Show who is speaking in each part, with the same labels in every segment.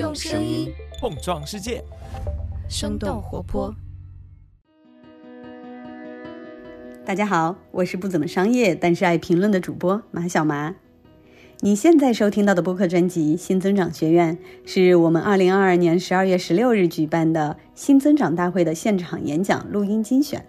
Speaker 1: 用声音
Speaker 2: 碰撞世界，
Speaker 1: 生动活泼。
Speaker 3: 大家好，我是不怎么商业但是爱评论的主播马小麻。你现在收听到的播客专辑《新增长学院》是我们二零二二年十二月十六日举办的新增长大会的现场演讲录音精选。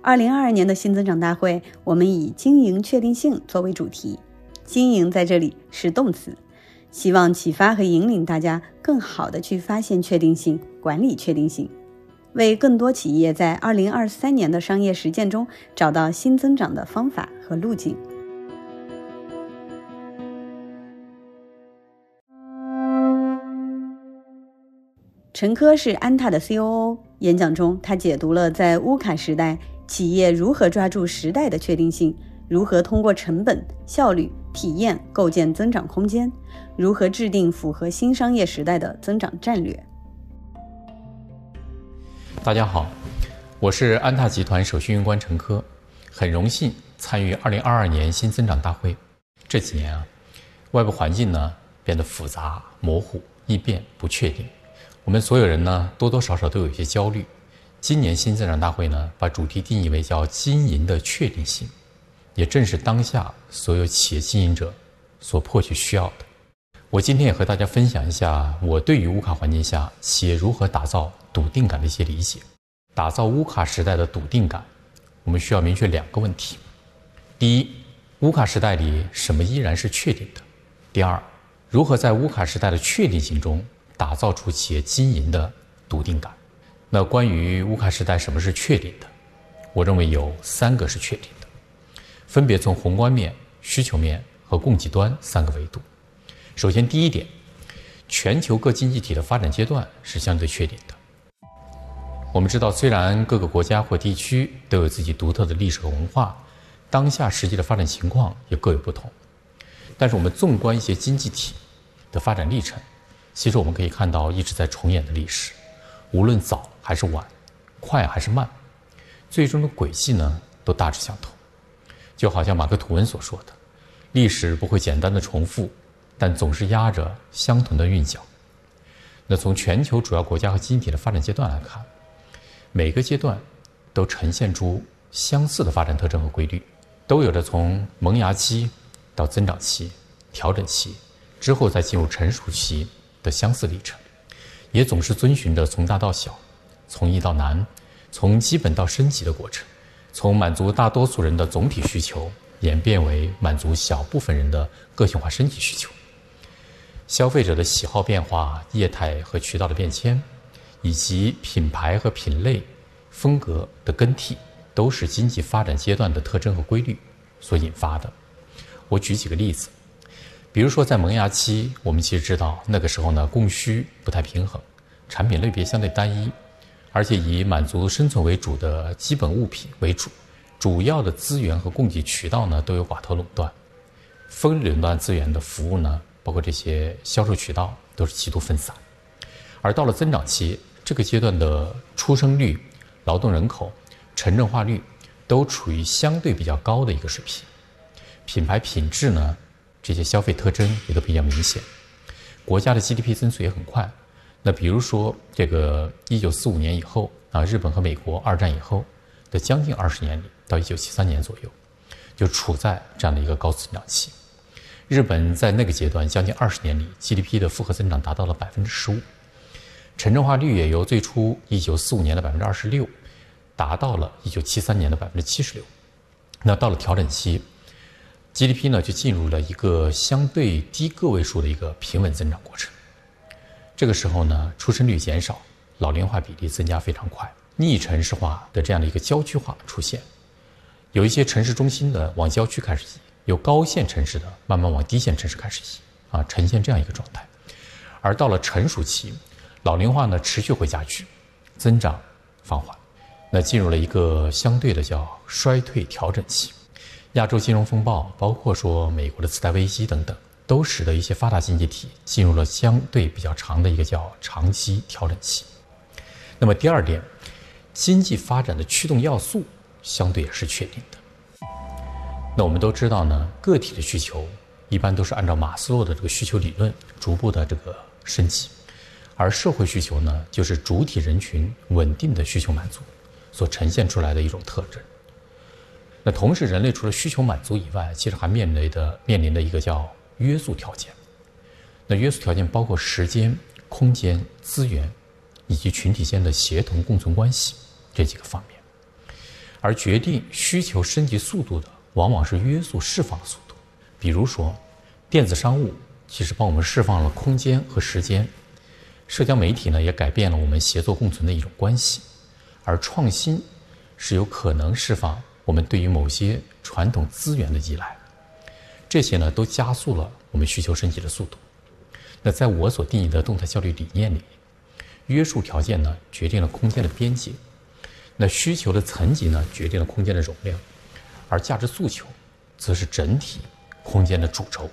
Speaker 3: 二零二二年的新增长大会，我们以经营确定性作为主题，经营在这里是动词。希望启发和引领大家更好的去发现确定性，管理确定性，为更多企业在二零二三年的商业实践中找到新增长的方法和路径。陈科是安踏的 COO，演讲中他解读了在乌卡时代企业如何抓住时代的确定性，如何通过成本效率。体验构建增长空间，如何制定符合新商业时代的增长战略？
Speaker 4: 大家好，我是安踏集团首席运营官陈科，很荣幸参与二零二二年新增长大会。这几年啊，外部环境呢变得复杂、模糊、易变、不确定，我们所有人呢多多少少都有一些焦虑。今年新增长大会呢，把主题定义为叫经营的确定性。也正是当下所有企业经营者所迫切需要的。我今天也和大家分享一下我对于乌卡环境下企业如何打造笃定感的一些理解。打造乌卡时代的笃定感，我们需要明确两个问题：第一，乌卡时代里什么依然是确定的；第二，如何在乌卡时代的确定性中打造出企业经营的笃定感。那关于乌卡时代什么是确定的，我认为有三个是确定。分别从宏观面、需求面和供给端三个维度。首先，第一点，全球各经济体的发展阶段是相对确定的。我们知道，虽然各个国家或地区都有自己独特的历史和文化，当下实际的发展情况也各有不同，但是我们纵观一些经济体的发展历程，其实我们可以看到一直在重演的历史，无论早还是晚，快还是慢，最终的轨迹呢都大致相同。就好像马克·吐温所说的：“历史不会简单的重复，但总是压着相同的韵脚。”那从全球主要国家和经济体的发展阶段来看，每个阶段都呈现出相似的发展特征和规律，都有着从萌芽期到增长期、调整期之后再进入成熟期的相似历程，也总是遵循着从大到小、从易到难、从基本到升级的过程。从满足大多数人的总体需求，演变为满足小部分人的个性化升级需求。消费者的喜好变化、业态和渠道的变迁，以及品牌和品类风格的更替，都是经济发展阶段的特征和规律所引发的。我举几个例子，比如说在萌芽期，我们其实知道那个时候呢，供需不太平衡，产品类别相对单一。而且以满足生存为主的基本物品为主，主要的资源和供给渠道呢都有寡头垄断，分垄断资源的服务呢，包括这些销售渠道都是极度分散。而到了增长期，这个阶段的出生率、劳动人口、城镇化率都处于相对比较高的一个水平，品牌品质呢，这些消费特征也都比较明显，国家的 GDP 增速也很快。那比如说，这个一九四五年以后啊，日本和美国二战以后的将近二十年里，到一九七三年左右，就处在这样的一个高速增长期。日本在那个阶段将近二十年里，GDP 的复合增长达到了百分之十五，城镇化率也由最初一九四五年的百分之二十六，达到了一九七三年的百分之七十六。那到了调整期，GDP 呢就进入了一个相对低个位数的一个平稳增长过程。这个时候呢，出生率减少，老龄化比例增加非常快，逆城市化的这样的一个郊区化出现，有一些城市中心的往郊区开始移，有高线城市的慢慢往低线城市开始移，啊，呈现这样一个状态。而到了成熟期，老龄化呢持续会加剧，增长放缓，那进入了一个相对的叫衰退调整期。亚洲金融风暴，包括说美国的次贷危机等等。都使得一些发达经济体进入了相对比较长的一个叫长期调整期。那么第二点，经济发展的驱动要素相对也是确定的。那我们都知道呢，个体的需求一般都是按照马斯洛的这个需求理论逐步的这个升级。而社会需求呢，就是主体人群稳定的需求满足所呈现出来的一种特征。那同时，人类除了需求满足以外，其实还面临的面临的一个叫约束条件。那约束条件包括时间、空间、资源，以及群体间的协同共存关系这几个方面。而决定需求升级速度的，往往是约束释放的速度。比如说，电子商务其实帮我们释放了空间和时间；社交媒体呢，也改变了我们协作共存的一种关系。而创新是有可能释放。我们对于某些传统资源的依赖，这些呢都加速了我们需求升级的速度。那在我所定义的动态效率理念里，约束条件呢决定了空间的边界，那需求的层级呢决定了空间的容量，而价值诉求则是整体空间的主轴。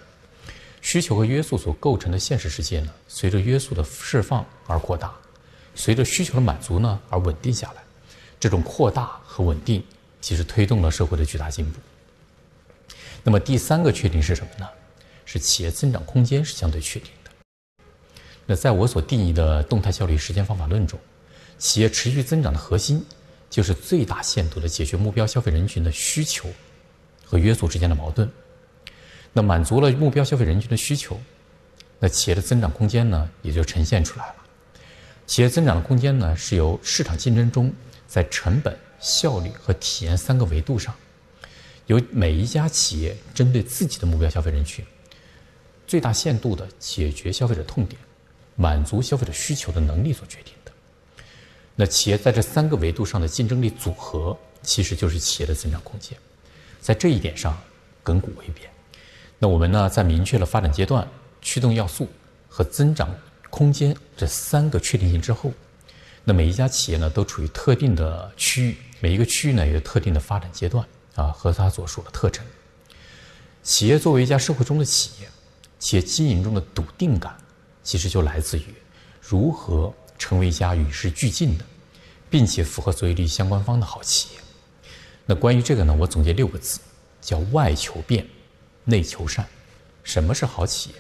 Speaker 4: 需求和约束所构成的现实世界呢，随着约束的释放而扩大，随着需求的满足呢而稳定下来。这种扩大和稳定。其实推动了社会的巨大进步。那么第三个确定是什么呢？是企业增长空间是相对确定的。那在我所定义的动态效率实践方法论中，企业持续增长的核心就是最大限度的解决目标消费人群的需求和约束之间的矛盾。那满足了目标消费人群的需求，那企业的增长空间呢也就呈现出来了。企业增长的空间呢是由市场竞争中在成本。效率和体验三个维度上，由每一家企业针对自己的目标消费人群，最大限度的解决消费者痛点，满足消费者需求的能力所决定的。那企业在这三个维度上的竞争力组合，其实就是企业的增长空间。在这一点上，亘古未变。那我们呢，在明确了发展阶段、驱动要素和增长空间这三个确定性之后，那每一家企业呢，都处于特定的区域。每一个区域呢，有特定的发展阶段啊，和它所属的特征。企业作为一家社会中的企业，企业经营中的笃定感，其实就来自于如何成为一家与时俱进的，并且符合所有利益相关方的好企业。那关于这个呢，我总结六个字，叫外求变，内求善。什么是好企业？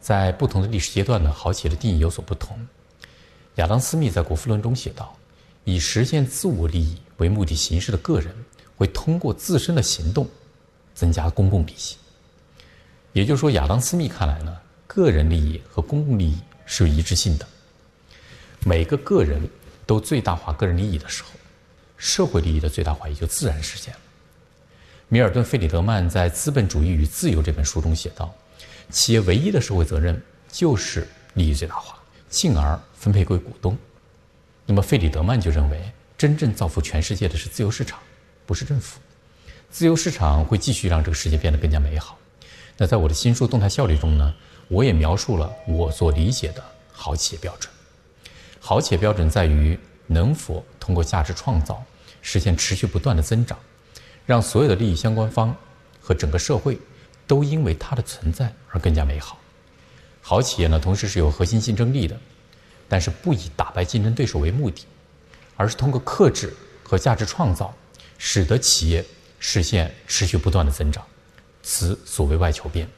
Speaker 4: 在不同的历史阶段呢，好企业的定义有所不同。亚当·斯密在《国富论》中写道。以实现自我利益为目的行事的个人，会通过自身的行动增加公共利益。也就是说，亚当·斯密看来呢，个人利益和公共利益是有一致性的。每个个人都最大化个人利益的时候，社会利益的最大化也就自然实现了。米尔顿·费里德曼在《资本主义与自由》这本书中写道：“企业唯一的社会责任就是利益最大化，进而分配归股东。”那么，费里德曼就认为，真正造福全世界的是自由市场，不是政府。自由市场会继续让这个世界变得更加美好。那在我的新书《动态效率》中呢，我也描述了我所理解的好企业标准。好企业标准在于能否通过价值创造实现持续不断的增长，让所有的利益相关方和整个社会都因为它的存在而更加美好。好企业呢，同时是有核心竞争力的。但是不以打败竞争对手为目的，而是通过克制和价值创造，使得企业实现持续不断的增长，此所谓外求变。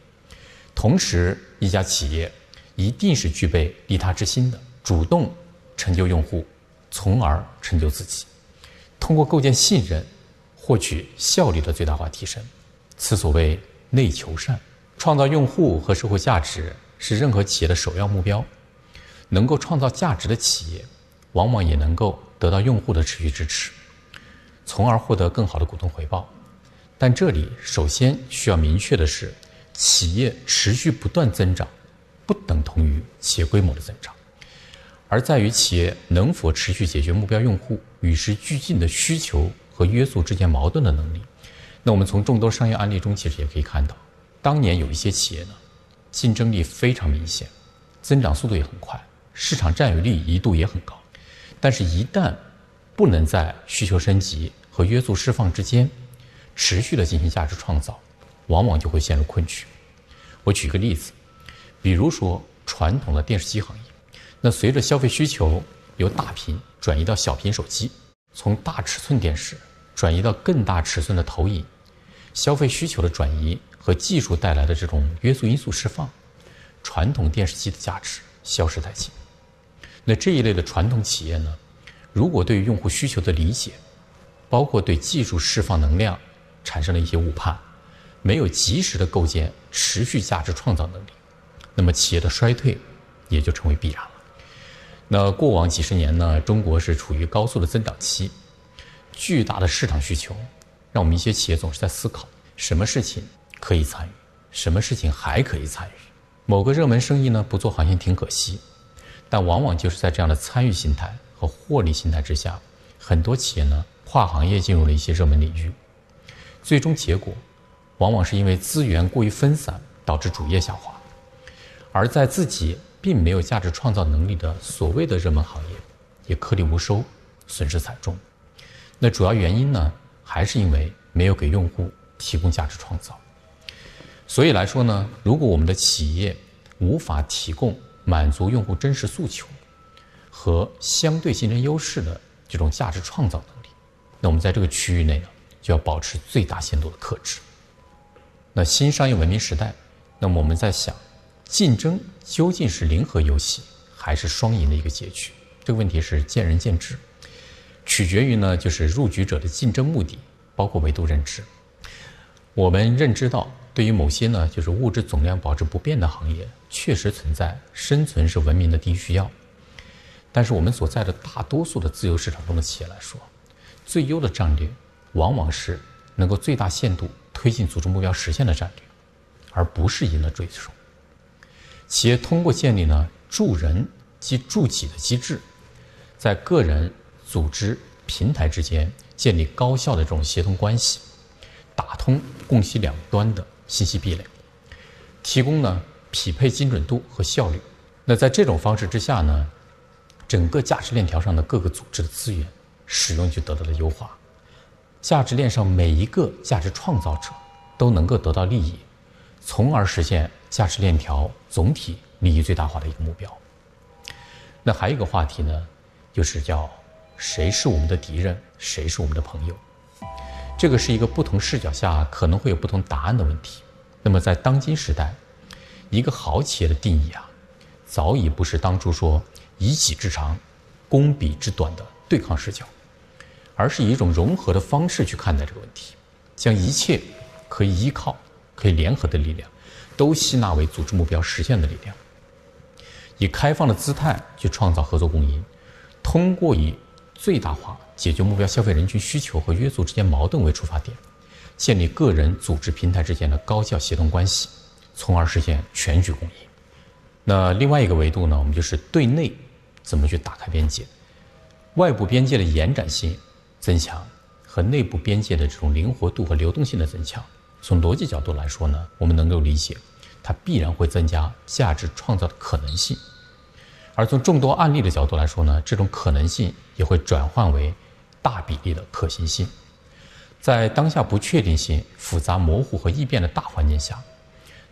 Speaker 4: 同时，一家企业一定是具备利他之心的，主动成就用户，从而成就自己。通过构建信任，获取效率的最大化提升，此所谓内求善。创造用户和社会价值是任何企业的首要目标。能够创造价值的企业，往往也能够得到用户的持续支持，从而获得更好的股东回报。但这里首先需要明确的是，企业持续不断增长，不等同于企业规模的增长，而在于企业能否持续解决目标用户与时俱进的需求和约束之间矛盾的能力。那我们从众多商业案例中，其实也可以看到，当年有一些企业呢，竞争力非常明显，增长速度也很快。市场占有率一度也很高，但是，一旦不能在需求升级和约束释放之间持续的进行价值创造，往往就会陷入困局。我举个例子，比如说传统的电视机行业，那随着消费需求由大屏转移到小屏手机，从大尺寸电视转移到更大尺寸的投影，消费需求的转移和技术带来的这种约束因素释放，传统电视机的价值消失殆尽。那这一类的传统企业呢，如果对用户需求的理解，包括对技术释放能量产生了一些误判，没有及时的构建持续价值创造能力，那么企业的衰退也就成为必然了。那过往几十年呢，中国是处于高速的增长期，巨大的市场需求，让我们一些企业总是在思考什么事情可以参与，什么事情还可以参与。某个热门生意呢，不做好像挺可惜。但往往就是在这样的参与心态和获利心态之下，很多企业呢跨行业进入了一些热门领域，最终结果往往是因为资源过于分散，导致主业下滑，而在自己并没有价值创造能力的所谓的热门行业，也颗粒无收，损失惨重。那主要原因呢，还是因为没有给用户提供价值创造。所以来说呢，如果我们的企业无法提供，满足用户真实诉求和相对竞争优势的这种价值创造能力，那我们在这个区域内呢，就要保持最大限度的克制。那新商业文明时代，那么我们在想，竞争究竟是零和游戏，还是双赢的一个结局？这个问题是见仁见智，取决于呢，就是入局者的竞争目的，包括维度认知。我们认知到。对于某些呢，就是物质总量保持不变的行业，确实存在生存是文明的第一需要。但是我们所在的大多数的自由市场中的企业来说，最优的战略往往是能够最大限度推进组织目标实现的战略，而不是赢了对手。企业通过建立呢助人及助己的机制，在个人、组织、平台之间建立高效的这种协同关系，打通供需两端的。信息壁垒，提供呢匹配精准度和效率。那在这种方式之下呢，整个价值链条上的各个组织的资源使用就得到了优化，价值链上每一个价值创造者都能够得到利益，从而实现价值链条总体利益最大化的一个目标。那还有一个话题呢，就是叫谁是我们的敌人，谁是我们的朋友。这个是一个不同视角下可能会有不同答案的问题。那么在当今时代，一个好企业的定义啊，早已不是当初说以己之长，攻彼之短的对抗视角，而是以一种融合的方式去看待这个问题，将一切可以依靠、可以联合的力量，都吸纳为组织目标实现的力量，以开放的姿态去创造合作共赢，通过以最大化。解决目标消费人群需求和约束之间矛盾为出发点，建立个人、组织、平台之间的高效协同关系，从而实现全局共赢。那另外一个维度呢？我们就是对内怎么去打开边界，外部边界的延展性增强和内部边界的这种灵活度和流动性的增强。从逻辑角度来说呢，我们能够理解，它必然会增加价值创造的可能性。而从众多案例的角度来说呢，这种可能性也会转换为。大比例的可行性，在当下不确定性、复杂、模糊和易变的大环境下，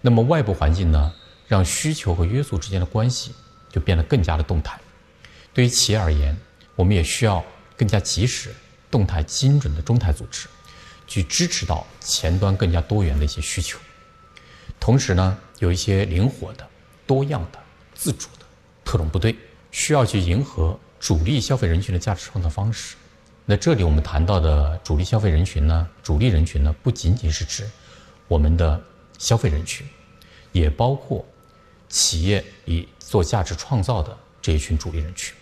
Speaker 4: 那么外部环境呢，让需求和约束之间的关系就变得更加的动态。对于企业而言，我们也需要更加及时、动态、精准的中台组织，去支持到前端更加多元的一些需求。同时呢，有一些灵活的、多样的、自主的特种部队，需要去迎合主力消费人群的价值创造方式。那这里我们谈到的主力消费人群呢？主力人群呢，不仅仅是指我们的消费人群，也包括企业以做价值创造的这一群主力人群。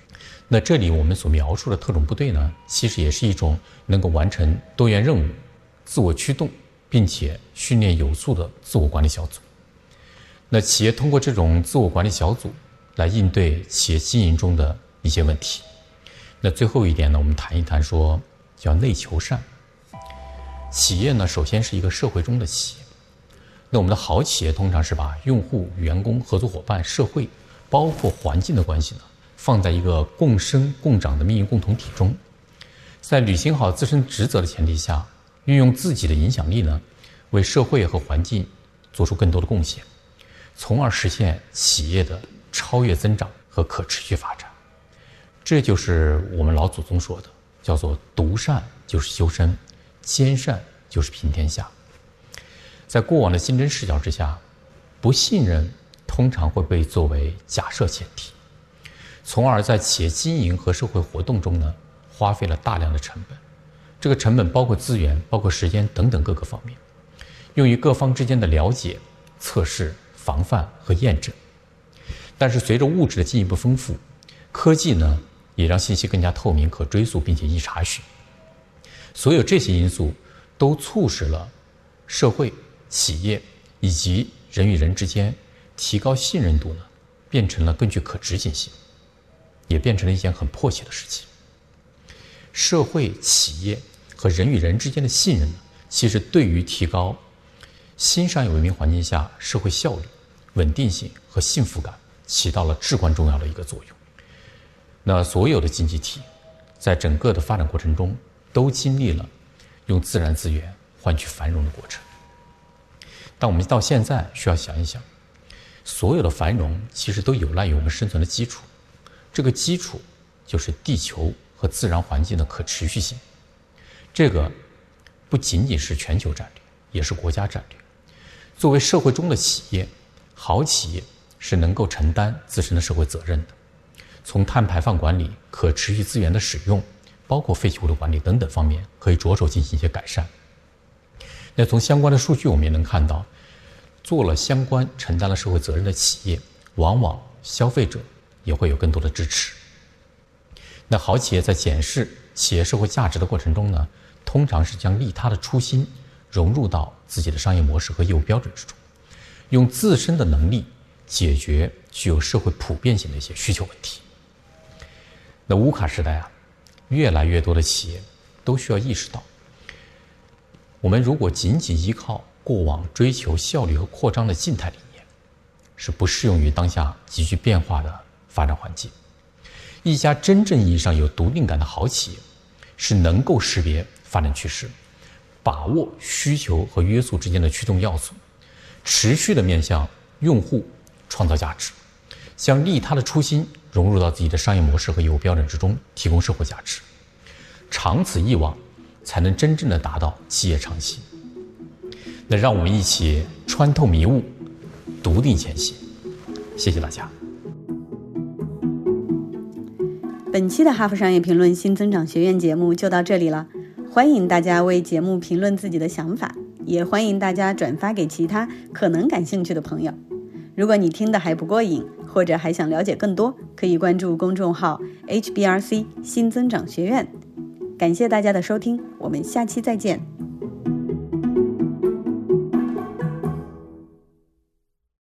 Speaker 4: 那这里我们所描述的特种部队呢，其实也是一种能够完成多元任务、自我驱动，并且训练有素的自我管理小组。那企业通过这种自我管理小组来应对企业经营中的一些问题。那最后一点呢，我们谈一谈说叫内求善。企业呢，首先是一个社会中的企业。那我们的好企业通常是把用户、员工、合作伙伴、社会，包括环境的关系呢，放在一个共生共长的命运共同体中，在履行好自身职责的前提下，运用自己的影响力呢，为社会和环境做出更多的贡献，从而实现企业的超越增长和可持续发展。这就是我们老祖宗说的，叫做“独善就是修身，兼善就是平天下”。在过往的竞争视角之下，不信任通常会被作为假设前提，从而在企业经营和社会活动中呢，花费了大量的成本。这个成本包括资源、包括时间等等各个方面，用于各方之间的了解、测试、防范和验证。但是随着物质的进一步丰富，科技呢也让信息更加透明、可追溯，并且易查询。所有这些因素都促使了社会、企业以及人与人之间提高信任度呢，变成了更具可执行性，也变成了一件很迫切的事情。社会、企业和人与人之间的信任呢，其实对于提高新商业文明环境下社会效率、稳定性和幸福感起到了至关重要的一个作用。那所有的经济体在整个的发展过程中，都经历了用自然资源换取繁荣的过程。但我们到现在需要想一想，所有的繁荣其实都有赖于我们生存的基础，这个基础就是地球和自然环境的可持续性。这个不仅仅是全球战略，也是国家战略。作为社会中的企业，好企业是能够承担自身的社会责任的，从碳排放管理、可持续资源的使用。包括废弃物的管理等等方面，可以着手进行一些改善。那从相关的数据，我们也能看到，做了相关承担了社会责任的企业，往往消费者也会有更多的支持。那好企业在检视企业社会价值的过程中呢，通常是将利他的初心融入到自己的商业模式和业务标准之中，用自身的能力解决具有社会普遍性的一些需求问题。那乌卡时代啊。越来越多的企业都需要意识到，我们如果仅仅依靠过往追求效率和扩张的静态理念，是不适用于当下急剧变化的发展环境。一家真正意义上有独立感的好企业，是能够识别发展趋势，把握需求和约束之间的驱动要素，持续的面向用户创造价值，将利他的初心。融入到自己的商业模式和业务标准之中，提供社会价值，长此以往，才能真正的达到企业长青。那让我们一起穿透迷雾，笃定前行。谢谢大家。
Speaker 3: 本期的《哈佛商业评论新增长学院》节目就到这里了，欢迎大家为节目评论自己的想法，也欢迎大家转发给其他可能感兴趣的朋友。如果你听的还不过瘾，或者还想了解更多，可以关注公众号 HBRC 新增长学院。感谢大家的收听，我们下期再见。